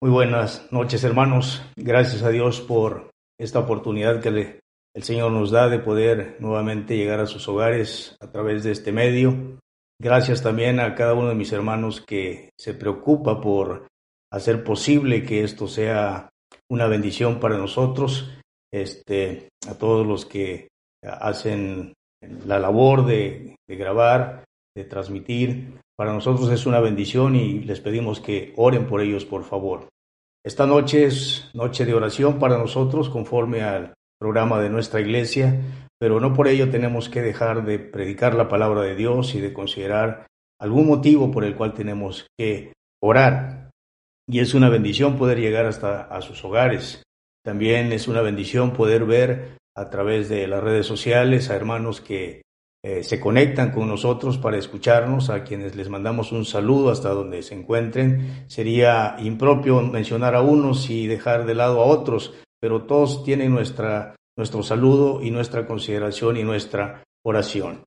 Muy buenas noches, hermanos. Gracias a Dios por esta oportunidad que le, el Señor nos da de poder nuevamente llegar a sus hogares a través de este medio. Gracias también a cada uno de mis hermanos que se preocupa por hacer posible que esto sea una bendición para nosotros. Este, a todos los que hacen la labor de, de grabar, de transmitir. Para nosotros es una bendición y les pedimos que oren por ellos, por favor. Esta noche es noche de oración para nosotros conforme al programa de nuestra iglesia, pero no por ello tenemos que dejar de predicar la palabra de Dios y de considerar algún motivo por el cual tenemos que orar. Y es una bendición poder llegar hasta a sus hogares. También es una bendición poder ver a través de las redes sociales a hermanos que eh, se conectan con nosotros para escucharnos, a quienes les mandamos un saludo hasta donde se encuentren. Sería impropio mencionar a unos y dejar de lado a otros, pero todos tienen nuestra, nuestro saludo y nuestra consideración y nuestra oración.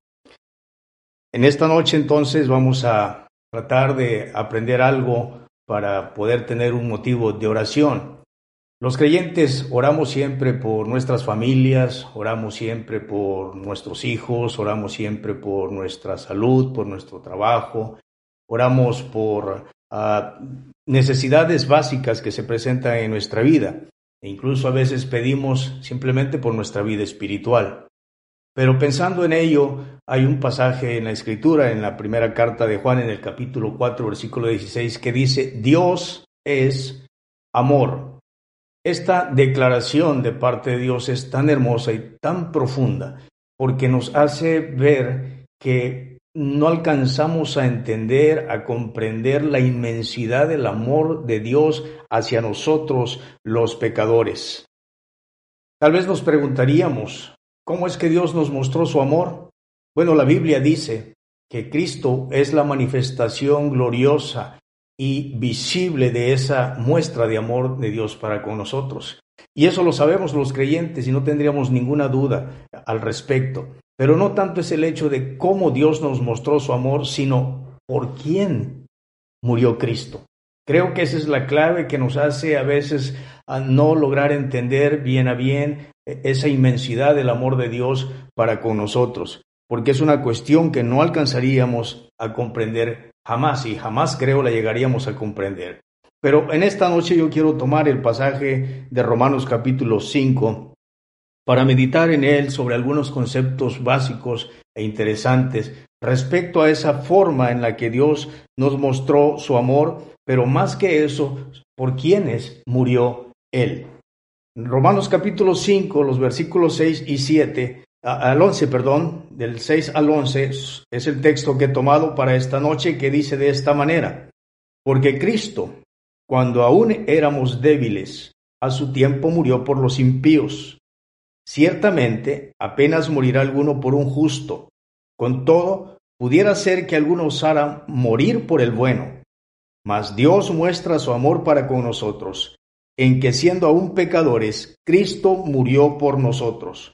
En esta noche entonces vamos a tratar de aprender algo para poder tener un motivo de oración. Los creyentes oramos siempre por nuestras familias, oramos siempre por nuestros hijos, oramos siempre por nuestra salud, por nuestro trabajo, oramos por uh, necesidades básicas que se presentan en nuestra vida e incluso a veces pedimos simplemente por nuestra vida espiritual. Pero pensando en ello, hay un pasaje en la Escritura, en la primera carta de Juan, en el capítulo 4, versículo 16, que dice, Dios es amor. Esta declaración de parte de Dios es tan hermosa y tan profunda porque nos hace ver que no alcanzamos a entender, a comprender la inmensidad del amor de Dios hacia nosotros los pecadores. Tal vez nos preguntaríamos, ¿cómo es que Dios nos mostró su amor? Bueno, la Biblia dice que Cristo es la manifestación gloriosa y visible de esa muestra de amor de Dios para con nosotros. Y eso lo sabemos los creyentes y no tendríamos ninguna duda al respecto. Pero no tanto es el hecho de cómo Dios nos mostró su amor, sino por quién murió Cristo. Creo que esa es la clave que nos hace a veces a no lograr entender bien a bien esa inmensidad del amor de Dios para con nosotros, porque es una cuestión que no alcanzaríamos a comprender Jamás y jamás creo la llegaríamos a comprender. Pero en esta noche yo quiero tomar el pasaje de Romanos capítulo 5 para meditar en él sobre algunos conceptos básicos e interesantes respecto a esa forma en la que Dios nos mostró su amor, pero más que eso, por quienes murió Él. Romanos capítulo 5, los versículos 6 y 7 al 11, perdón, del 6 al 11, es el texto que he tomado para esta noche que dice de esta manera, porque Cristo, cuando aún éramos débiles, a su tiempo murió por los impíos. Ciertamente, apenas morirá alguno por un justo. Con todo, pudiera ser que alguno osara morir por el bueno. Mas Dios muestra su amor para con nosotros, en que siendo aún pecadores, Cristo murió por nosotros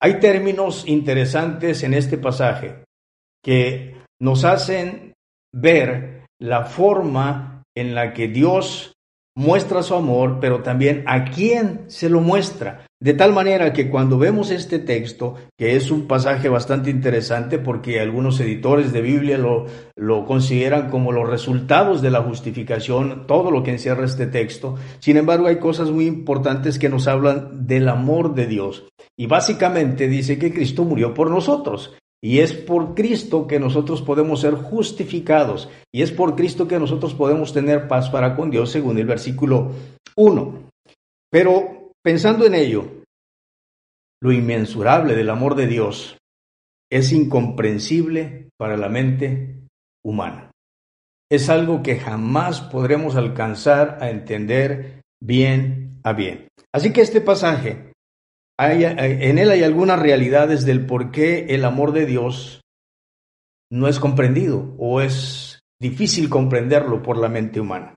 Hay términos interesantes en este pasaje que nos hacen ver la forma en la que Dios muestra su amor, pero también a quién se lo muestra. De tal manera que cuando vemos este texto, que es un pasaje bastante interesante porque algunos editores de Biblia lo, lo, consideran como los resultados de la justificación, todo lo que encierra este texto, sin embargo hay cosas muy importantes que nos hablan del amor de Dios. Y básicamente dice que Cristo murió por nosotros. Y es por Cristo que nosotros podemos ser justificados. Y es por Cristo que nosotros podemos tener paz para con Dios, según el versículo 1. Pero pensando en ello, lo inmensurable del amor de Dios es incomprensible para la mente humana. Es algo que jamás podremos alcanzar a entender bien a bien. Así que este pasaje, en él hay algunas realidades del por qué el amor de Dios no es comprendido o es difícil comprenderlo por la mente humana.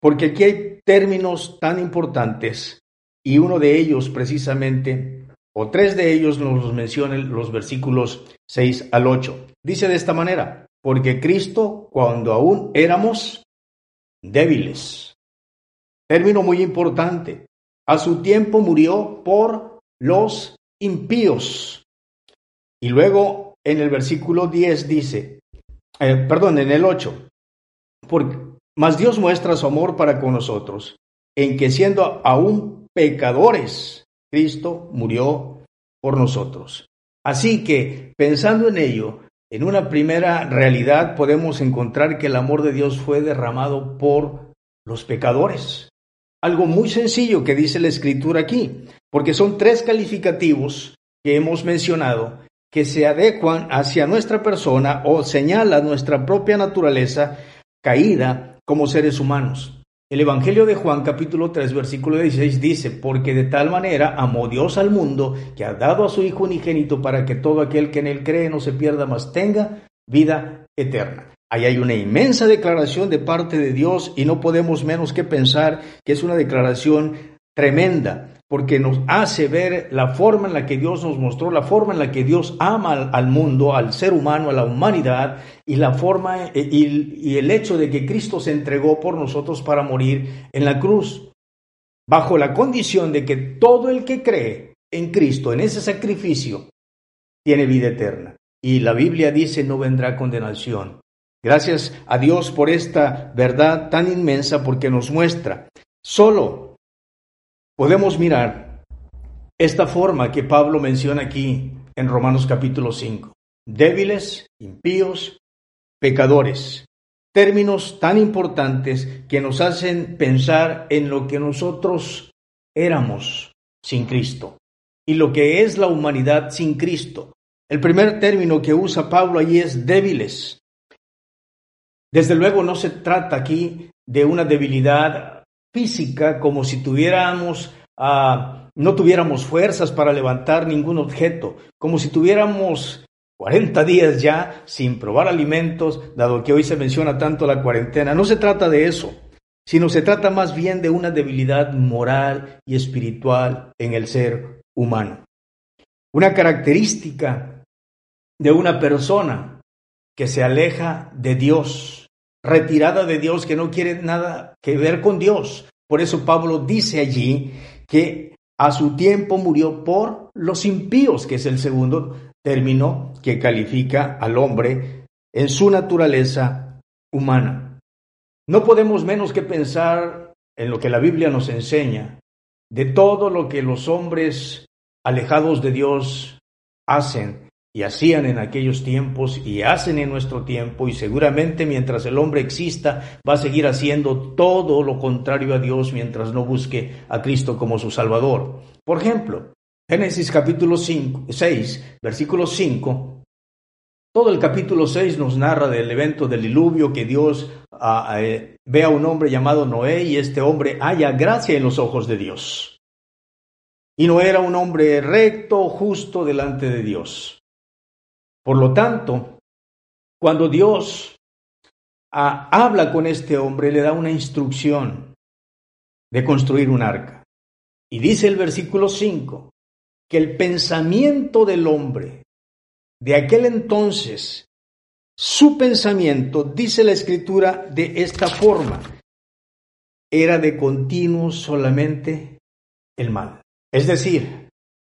Porque aquí hay términos tan importantes y uno de ellos precisamente, o tres de ellos nos los mencionan los versículos 6 al 8. Dice de esta manera, porque Cristo cuando aún éramos débiles, término muy importante, a su tiempo murió por los impíos. Y luego en el versículo 10 dice, eh, perdón, en el 8, porque, mas Dios muestra su amor para con nosotros, en que siendo aún pecadores, Cristo murió por nosotros. Así que, pensando en ello, en una primera realidad podemos encontrar que el amor de Dios fue derramado por los pecadores. Algo muy sencillo que dice la escritura aquí, porque son tres calificativos que hemos mencionado que se adecuan hacia nuestra persona o señala nuestra propia naturaleza caída como seres humanos. El Evangelio de Juan capítulo 3 versículo 16 dice, porque de tal manera amó Dios al mundo que ha dado a su Hijo unigénito para que todo aquel que en él cree no se pierda, mas tenga vida eterna. Ahí hay una inmensa declaración de parte de Dios y no podemos menos que pensar que es una declaración tremenda porque nos hace ver la forma en la que Dios nos mostró, la forma en la que Dios ama al, mundo, al ser humano, a la humanidad, y la forma eh, y, y el hecho de que Cristo se entregó por nosotros para morir en la cruz, bajo la condición de que todo el que cree en Cristo, en ese sacrificio, tiene vida eterna. Y la Biblia dice no vendrá condenación. Gracias a Dios por esta verdad tan inmensa porque nos muestra solo podemos mirar esta forma que Pablo menciona aquí en Romanos capítulo 5. Débiles, impíos, pecadores. Términos tan importantes que nos hacen pensar en lo que nosotros éramos sin Cristo y lo que es la humanidad sin Cristo. El primer término que usa Pablo allí es débiles. Desde luego no se trata aquí de una debilidad física como si tuviéramos, ah, no tuviéramos fuerzas para levantar ningún objeto, como si tuviéramos 40 días ya sin probar alimentos, dado que hoy se menciona tanto la cuarentena. No se trata de eso, sino se trata más bien de una debilidad moral y espiritual en el ser humano. Una característica de una persona que se aleja de Dios retirada de Dios, que no quiere nada que ver con Dios. Por eso Pablo dice allí que a su tiempo murió por los impíos, que es el segundo término que califica al hombre en su naturaleza humana. No podemos menos que pensar en lo que la Biblia nos enseña, de todo lo que los hombres alejados de Dios hacen y hacían en aquellos tiempos y hacen en nuestro tiempo y seguramente mientras el hombre exista va a seguir haciendo todo lo contrario a Dios mientras no busque a Cristo como su Salvador. Por ejemplo, Génesis capítulo 5, 6, versículo 5, todo el capítulo 6 nos narra del evento del diluvio que Dios ah, eh, ve a un hombre llamado Noé y este hombre haya gracia en los ojos de Dios. Y no era un hombre recto, justo delante de Dios. Por lo tanto, cuando Dios ah, habla con este hombre, le da una instrucción de construir un arca. Y dice el versículo 5 que el pensamiento del hombre de aquel entonces, su pensamiento, dice la escritura de esta forma, era de continuo solamente el mal. Es decir,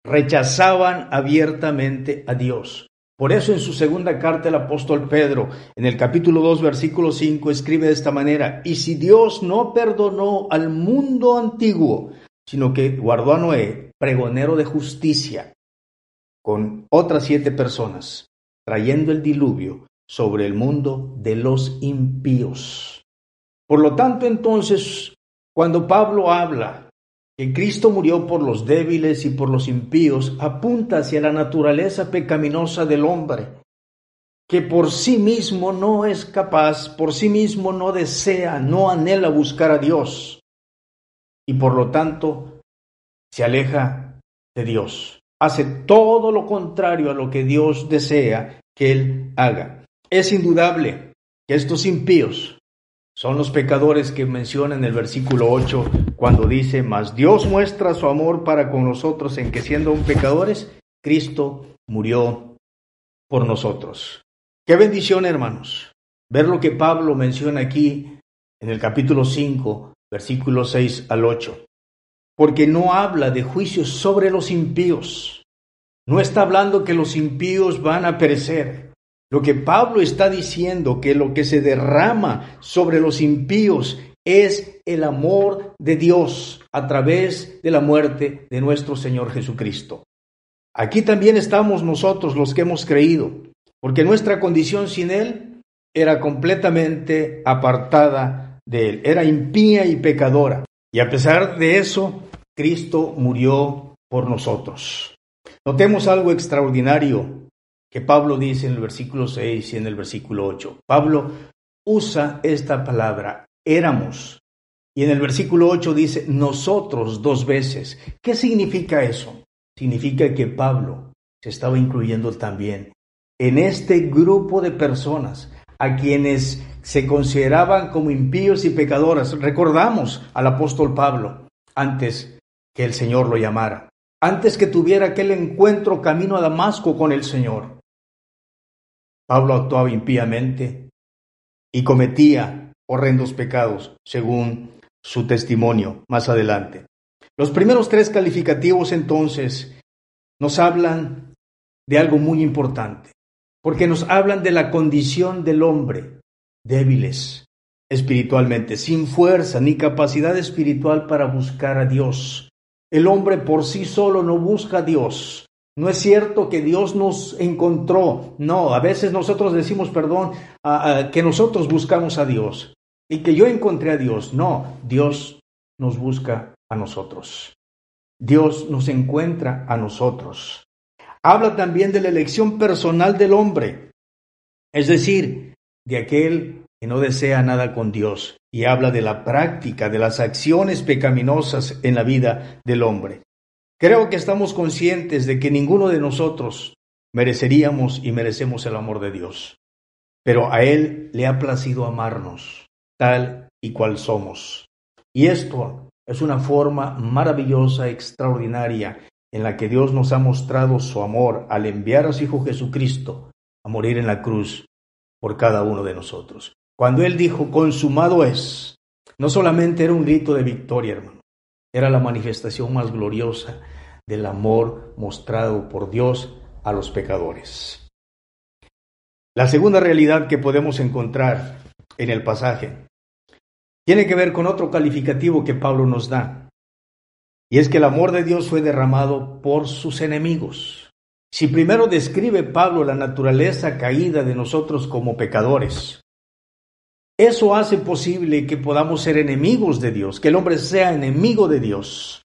rechazaban abiertamente a Dios. Por eso en su segunda carta el apóstol Pedro, en el capítulo 2, versículo 5, escribe de esta manera, y si Dios no perdonó al mundo antiguo, sino que guardó a Noé, pregonero de justicia, con otras siete personas, trayendo el diluvio sobre el mundo de los impíos. Por lo tanto, entonces, cuando Pablo habla que Cristo murió por los débiles y por los impíos apunta hacia la naturaleza pecaminosa del hombre, que por sí mismo no es capaz, por sí mismo no desea, no anhela buscar a Dios. y por lo tanto se aleja de Dios. Hace todo lo contrario a lo que Dios desea que él haga. Es indudable que estos impíos son los pecadores que menciona en el versículo 8 cuando dice, mas Dios muestra su amor para con nosotros en que siendo un pecadores, Cristo murió por nosotros. Qué bendición, hermanos, ver lo que Pablo menciona aquí en el capítulo 5, versículos 6 al 8. Porque no habla de juicios sobre los impíos. No está hablando que los impíos van a perecer. Lo que Pablo está diciendo, que lo que se derrama sobre los impíos es el amor de Dios a través de la muerte de nuestro Señor Jesucristo. Aquí también estamos nosotros los que hemos creído, porque nuestra condición sin Él era completamente apartada de Él, era impía y pecadora. Y a pesar de eso, Cristo murió por nosotros. Notemos algo extraordinario que Pablo dice en el versículo 6 y en el versículo 8. Pablo usa esta palabra, éramos. Y en el versículo 8 dice, nosotros dos veces. ¿Qué significa eso? significa que Pablo se estaba incluyendo también en este grupo de personas a quienes se consideraban como impíos y pecadoras. Recordamos al apóstol Pablo antes que el Señor lo llamara, antes que tuviera aquel encuentro camino a Damasco con el Señor. Pablo actuaba impíamente y cometía horrendos pecados, según su testimonio más adelante. Los primeros tres calificativos entonces nos hablan de algo muy importante, porque nos hablan de la condición del hombre, débiles espiritualmente, sin fuerza ni capacidad espiritual para buscar a Dios. El hombre por sí solo no busca a Dios. No es cierto que Dios nos encontró. No, a veces nosotros decimos, perdón, que nosotros buscamos a Dios y que yo encontré a Dios. No, Dios nos busca a nosotros. Dios nos encuentra a nosotros. Habla también de la elección personal del hombre, es decir, de aquel que no desea nada con Dios, y habla de la práctica de las acciones pecaminosas en la vida del hombre. Creo que estamos conscientes de que ninguno de nosotros mereceríamos y merecemos el amor de Dios, pero a Él le ha placido amarnos tal y cual somos. Y esto es una forma maravillosa, extraordinaria, en la que Dios nos ha mostrado su amor al enviar a su Hijo Jesucristo a morir en la cruz por cada uno de nosotros. Cuando Él dijo, consumado es, no solamente era un grito de victoria, hermano, era la manifestación más gloriosa del amor mostrado por Dios a los pecadores. La segunda realidad que podemos encontrar en el pasaje tiene que ver con otro calificativo que Pablo nos da. Y es que el amor de Dios fue derramado por sus enemigos. Si primero describe Pablo la naturaleza caída de nosotros como pecadores, eso hace posible que podamos ser enemigos de Dios, que el hombre sea enemigo de Dios.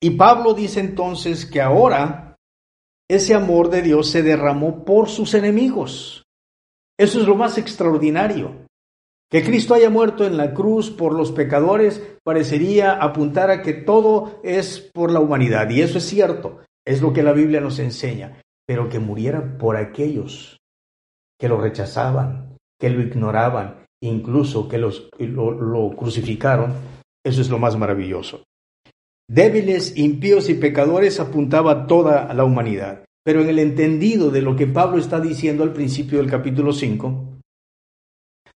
Y Pablo dice entonces que ahora ese amor de Dios se derramó por sus enemigos. Eso es lo más extraordinario. Que Cristo haya muerto en la cruz por los pecadores parecería apuntar a que todo es por la humanidad, y eso es cierto, es lo que la Biblia nos enseña, pero que muriera por aquellos que lo rechazaban, que lo ignoraban, incluso que los, lo, lo crucificaron, eso es lo más maravilloso. Débiles, impíos y pecadores apuntaba toda la humanidad. Pero en el entendido de lo que Pablo está diciendo al principio del capítulo 5,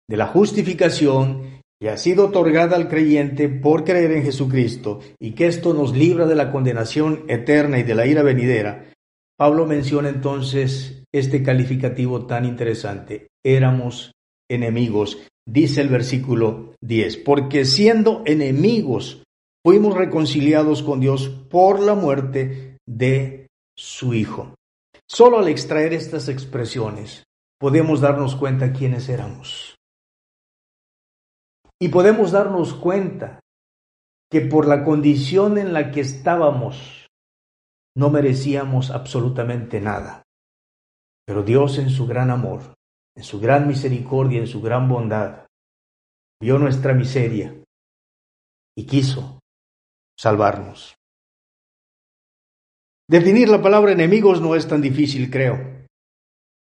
de la justificación que ha sido otorgada al creyente por creer en Jesucristo y que esto nos libra de la condenación eterna y de la ira venidera, Pablo menciona entonces este calificativo tan interesante. Éramos enemigos, dice el versículo 10, porque siendo enemigos fuimos reconciliados con Dios por la muerte de su Hijo. Solo al extraer estas expresiones podemos darnos cuenta quiénes éramos. Y podemos darnos cuenta que por la condición en la que estábamos, no merecíamos absolutamente nada. Pero Dios en su gran amor, en su gran misericordia, en su gran bondad, vio nuestra miseria y quiso salvarnos. Definir la palabra enemigos no es tan difícil, creo,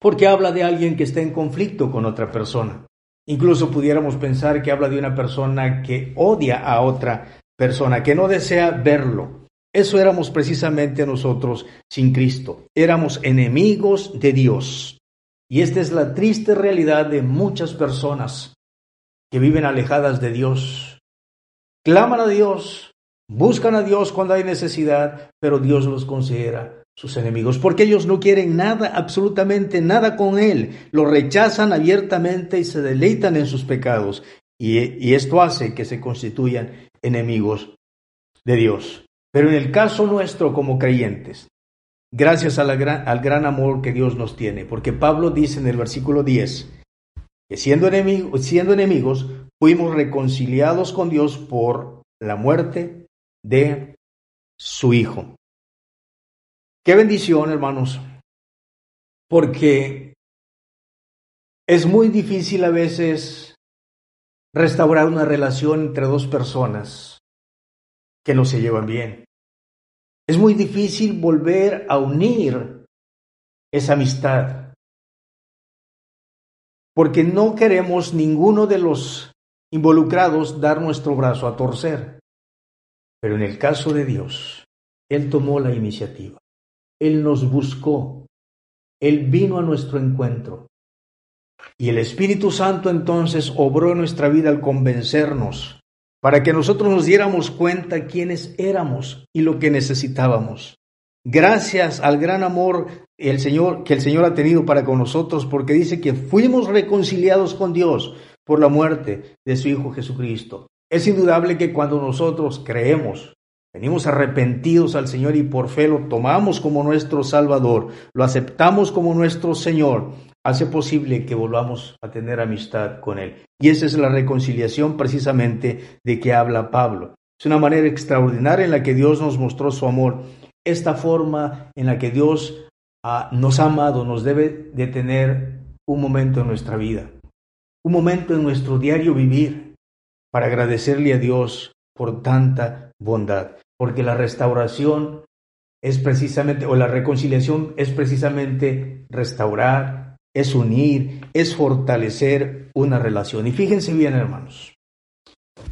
porque habla de alguien que está en conflicto con otra persona. Incluso pudiéramos pensar que habla de una persona que odia a otra persona, que no desea verlo. Eso éramos precisamente nosotros sin Cristo. Éramos enemigos de Dios. Y esta es la triste realidad de muchas personas que viven alejadas de Dios. Claman a Dios, buscan a Dios cuando hay necesidad, pero Dios los considera sus enemigos, porque ellos no quieren nada, absolutamente nada con Él, lo rechazan abiertamente y se deleitan en sus pecados, y, esto hace que se constituyan enemigos de Dios. Pero en el caso nuestro como creyentes, gracias al gran amor que Dios nos tiene, porque Pablo dice en el versículo 10, que siendo, siendo enemigos, fuimos reconciliados con Dios por la muerte de su Hijo. Qué bendición, hermanos, porque es muy difícil a veces restaurar una relación entre dos personas que no se llevan bien. Es muy difícil volver a unir esa amistad porque no queremos ninguno de los involucrados dar nuestro brazo a torcer. Pero en el caso de Dios, Él tomó la iniciativa, Él nos buscó, Él vino a nuestro encuentro. Y el Espíritu Santo entonces obró en nuestra vida al convencernos para que nosotros nos diéramos cuenta quiénes éramos y lo que necesitábamos. Gracias al gran amor el Señor, que el Señor ha tenido para con nosotros, porque dice que fuimos reconciliados con Dios por la muerte de su Hijo Jesucristo. Es indudable que cuando nosotros creemos, venimos arrepentidos al Señor y por fe lo tomamos como nuestro Salvador, lo aceptamos como nuestro Señor, hace posible que volvamos a tener amistad con Él. Y esa es la reconciliación precisamente de que habla Pablo. Es una manera extraordinaria en la que Dios nos mostró su amor esta forma en la que Dios ah, nos ha amado nos debe de tener un momento en nuestra vida, un momento en nuestro diario vivir para agradecerle a Dios por tanta bondad, porque la restauración es precisamente, o la reconciliación es precisamente restaurar, es unir, es fortalecer una relación. Y fíjense bien, hermanos,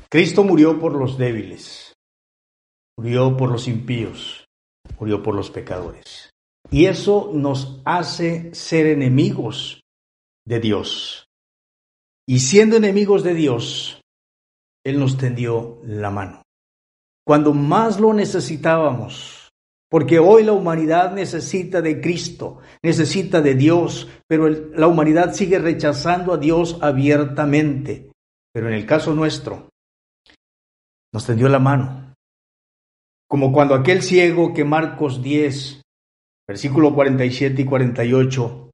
Cristo murió por los débiles, murió por los impíos, murió por los pecadores. Y eso nos hace ser enemigos de Dios. Y siendo enemigos de Dios, Él nos tendió la mano. Cuando más lo necesitábamos, porque hoy la humanidad necesita de Cristo, necesita de Dios, pero la humanidad sigue rechazando a Dios abiertamente. Pero en el caso nuestro, nos tendió la mano como cuando aquel ciego que Marcos 10, versículo 47 y 48,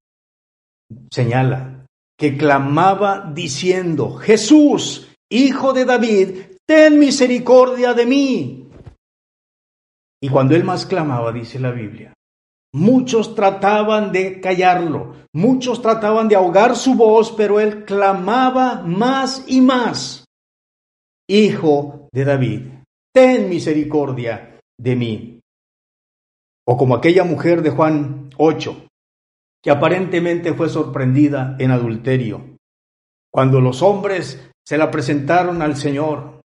señala, que clamaba diciendo, Jesús, hijo de David, ten misericordia de mí. Y cuando él más clamaba, dice la Biblia, muchos trataban de callarlo, muchos trataban de ahogar su voz, pero él clamaba más y más, Hijo de David, ten misericordia de mí. O como aquella mujer de Juan 8, que aparentemente fue sorprendida en adulterio, cuando los hombres se la presentaron al Señor,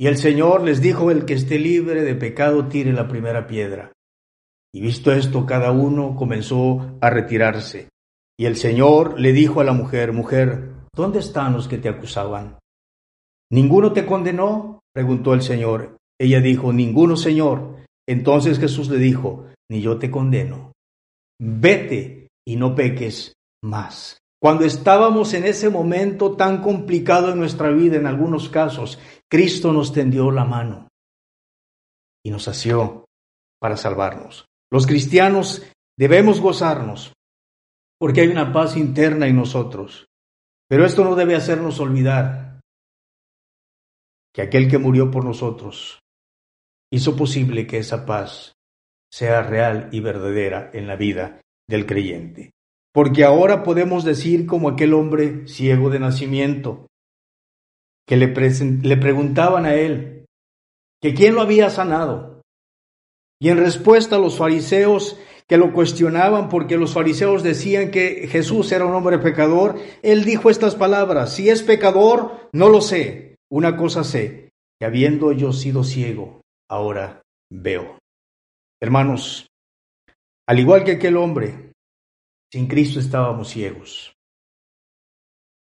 y el Señor les dijo, el que esté libre de pecado tire la primera piedra. Y visto esto, cada uno comenzó a retirarse. Y el Señor le dijo a la mujer, mujer, ¿dónde están los que te acusaban? ¿Ninguno te condenó? preguntó el Señor. Ella dijo, ninguno, Señor. Entonces Jesús le dijo, ni yo te condeno. Vete y no peques más. Cuando estábamos en ese momento tan complicado en nuestra vida, en algunos casos, Cristo nos tendió la mano y nos asió para salvarnos. Los cristianos debemos gozarnos porque hay una paz interna en nosotros. Pero esto no debe hacernos olvidar que aquel que murió por nosotros hizo posible que esa paz sea real y verdadera en la vida del creyente. Porque ahora podemos decir como aquel hombre ciego de nacimiento, que le, le preguntaban a él, que quién lo había sanado. Y en respuesta a los fariseos que lo cuestionaban porque los fariseos decían que Jesús era un hombre pecador, él dijo estas palabras, si es pecador, no lo sé, una cosa sé, que habiendo yo sido ciego, ahora veo. Hermanos, al igual que aquel hombre, sin Cristo estábamos ciegos.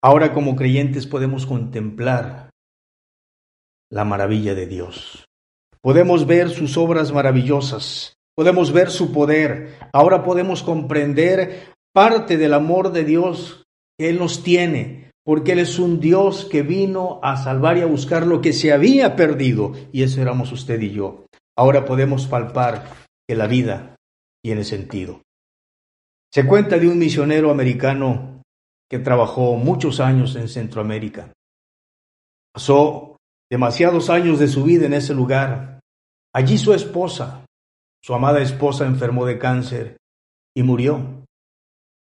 Ahora como creyentes podemos contemplar la maravilla de Dios. Podemos ver sus obras maravillosas, podemos ver su poder, ahora podemos comprender parte del amor de Dios que Él nos tiene, porque Él es un Dios que vino a salvar y a buscar lo que se había perdido, y eso éramos usted y yo. Ahora podemos palpar que la vida tiene sentido. Se cuenta de un misionero americano que trabajó muchos años en Centroamérica. Pasó demasiados años de su vida en ese lugar. Allí su esposa, su amada esposa, enfermó de cáncer y murió.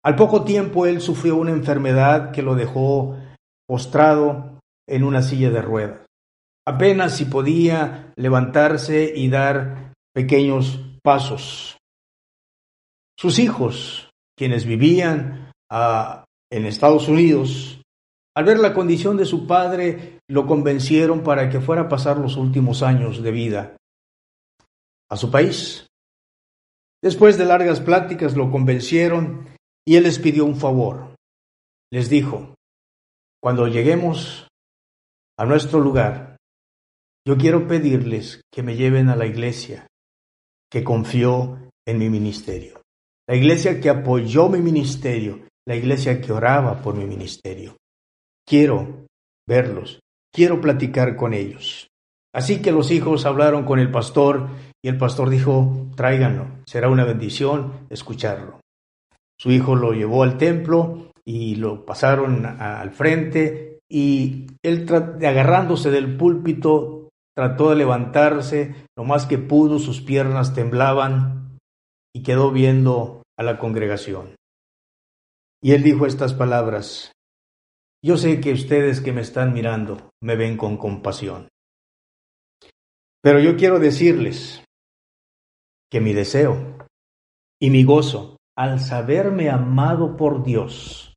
Al poco tiempo él sufrió una enfermedad que lo dejó postrado en una silla de ruedas. Apenas si podía levantarse y dar pequeños pasos. Sus hijos, quienes vivían ah, en Estados Unidos, al ver la condición de su padre, lo convencieron para que fuera a pasar los últimos años de vida a su país. Después de largas pláticas lo convencieron y él les pidió un favor. Les dijo, cuando lleguemos a nuestro lugar, yo quiero pedirles que me lleven a la iglesia que confió en mi ministerio, la iglesia que apoyó mi ministerio, la iglesia que oraba por mi ministerio. Quiero verlos, quiero platicar con ellos. Así que los hijos hablaron con el pastor y el pastor dijo, tráiganlo, será una bendición escucharlo. Su hijo lo llevó al templo y lo pasaron al frente y él agarrándose del púlpito trató de levantarse lo más que pudo, sus piernas temblaban y quedó viendo a la congregación. Y él dijo estas palabras, yo sé que ustedes que me están mirando me ven con compasión. Pero yo quiero decirles que mi deseo y mi gozo al saberme amado por Dios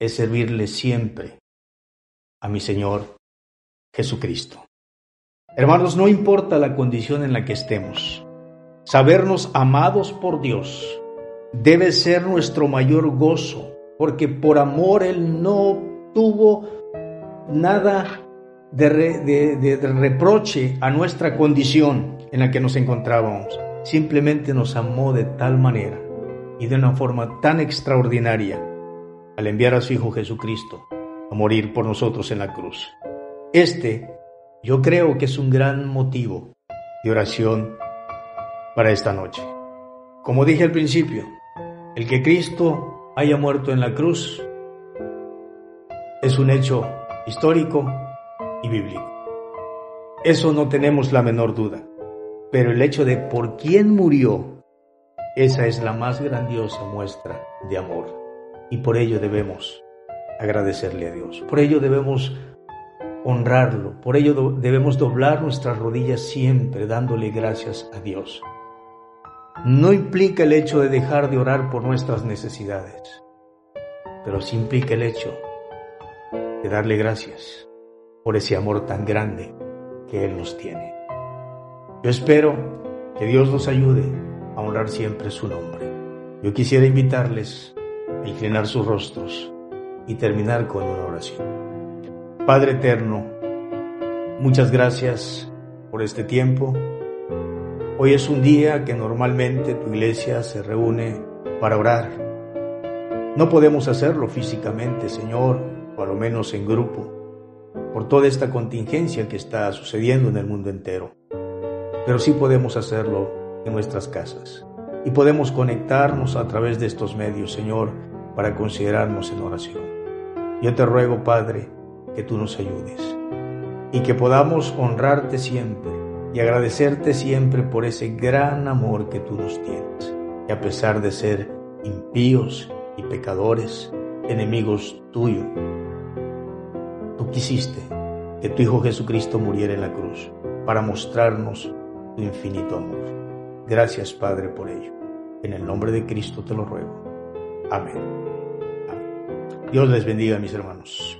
es servirle siempre a mi Señor Jesucristo. Hermanos, no importa la condición en la que estemos, sabernos amados por Dios debe ser nuestro mayor gozo porque por amor Él no tuvo nada de, reproche a nuestra condición en la que nos encontrábamos. Simplemente nos amó de tal manera y de una forma tan extraordinaria al enviar a su Hijo Jesucristo a morir por nosotros en la cruz. Este yo creo que es un gran motivo de oración para esta noche. Como dije al principio, el que Cristo haya muerto en la cruz es un hecho histórico y bíblico. Eso no tenemos la menor duda. Pero el hecho de por quién murió, esa es la más grandiosa muestra de amor. Y por ello debemos agradecerle a Dios. Por ello debemos honrarlo. Por ello debemos doblar nuestras rodillas siempre dándole gracias a Dios no implica el hecho de dejar de orar por nuestras necesidades, pero sí implica el hecho de darle gracias por ese amor tan grande que Él nos tiene. Yo espero que Dios nos ayude a honrar siempre su nombre. Yo quisiera invitarles a inclinar sus rostros y terminar con una oración. Padre eterno, muchas gracias por este tiempo Hoy es un día que normalmente tu iglesia se reúne para orar. No podemos hacerlo físicamente, Señor, o a lo menos en grupo, por toda esta contingencia que está sucediendo en el mundo entero. Pero sí podemos hacerlo en nuestras casas. Y podemos conectarnos a través de estos medios, Señor, para considerarnos en oración. Yo te ruego, Padre, que tú nos ayudes y que podamos honrarte siempre y agradecerte siempre por ese gran amor que tú nos tienes. Y a pesar de ser impíos y pecadores, enemigos tuyos, tú quisiste que tu Hijo Jesucristo muriera en la cruz para mostrarnos tu infinito amor. Gracias, Padre, por ello. En el nombre de Cristo te lo ruego. Amén. Amén. Dios les bendiga, mis hermanos.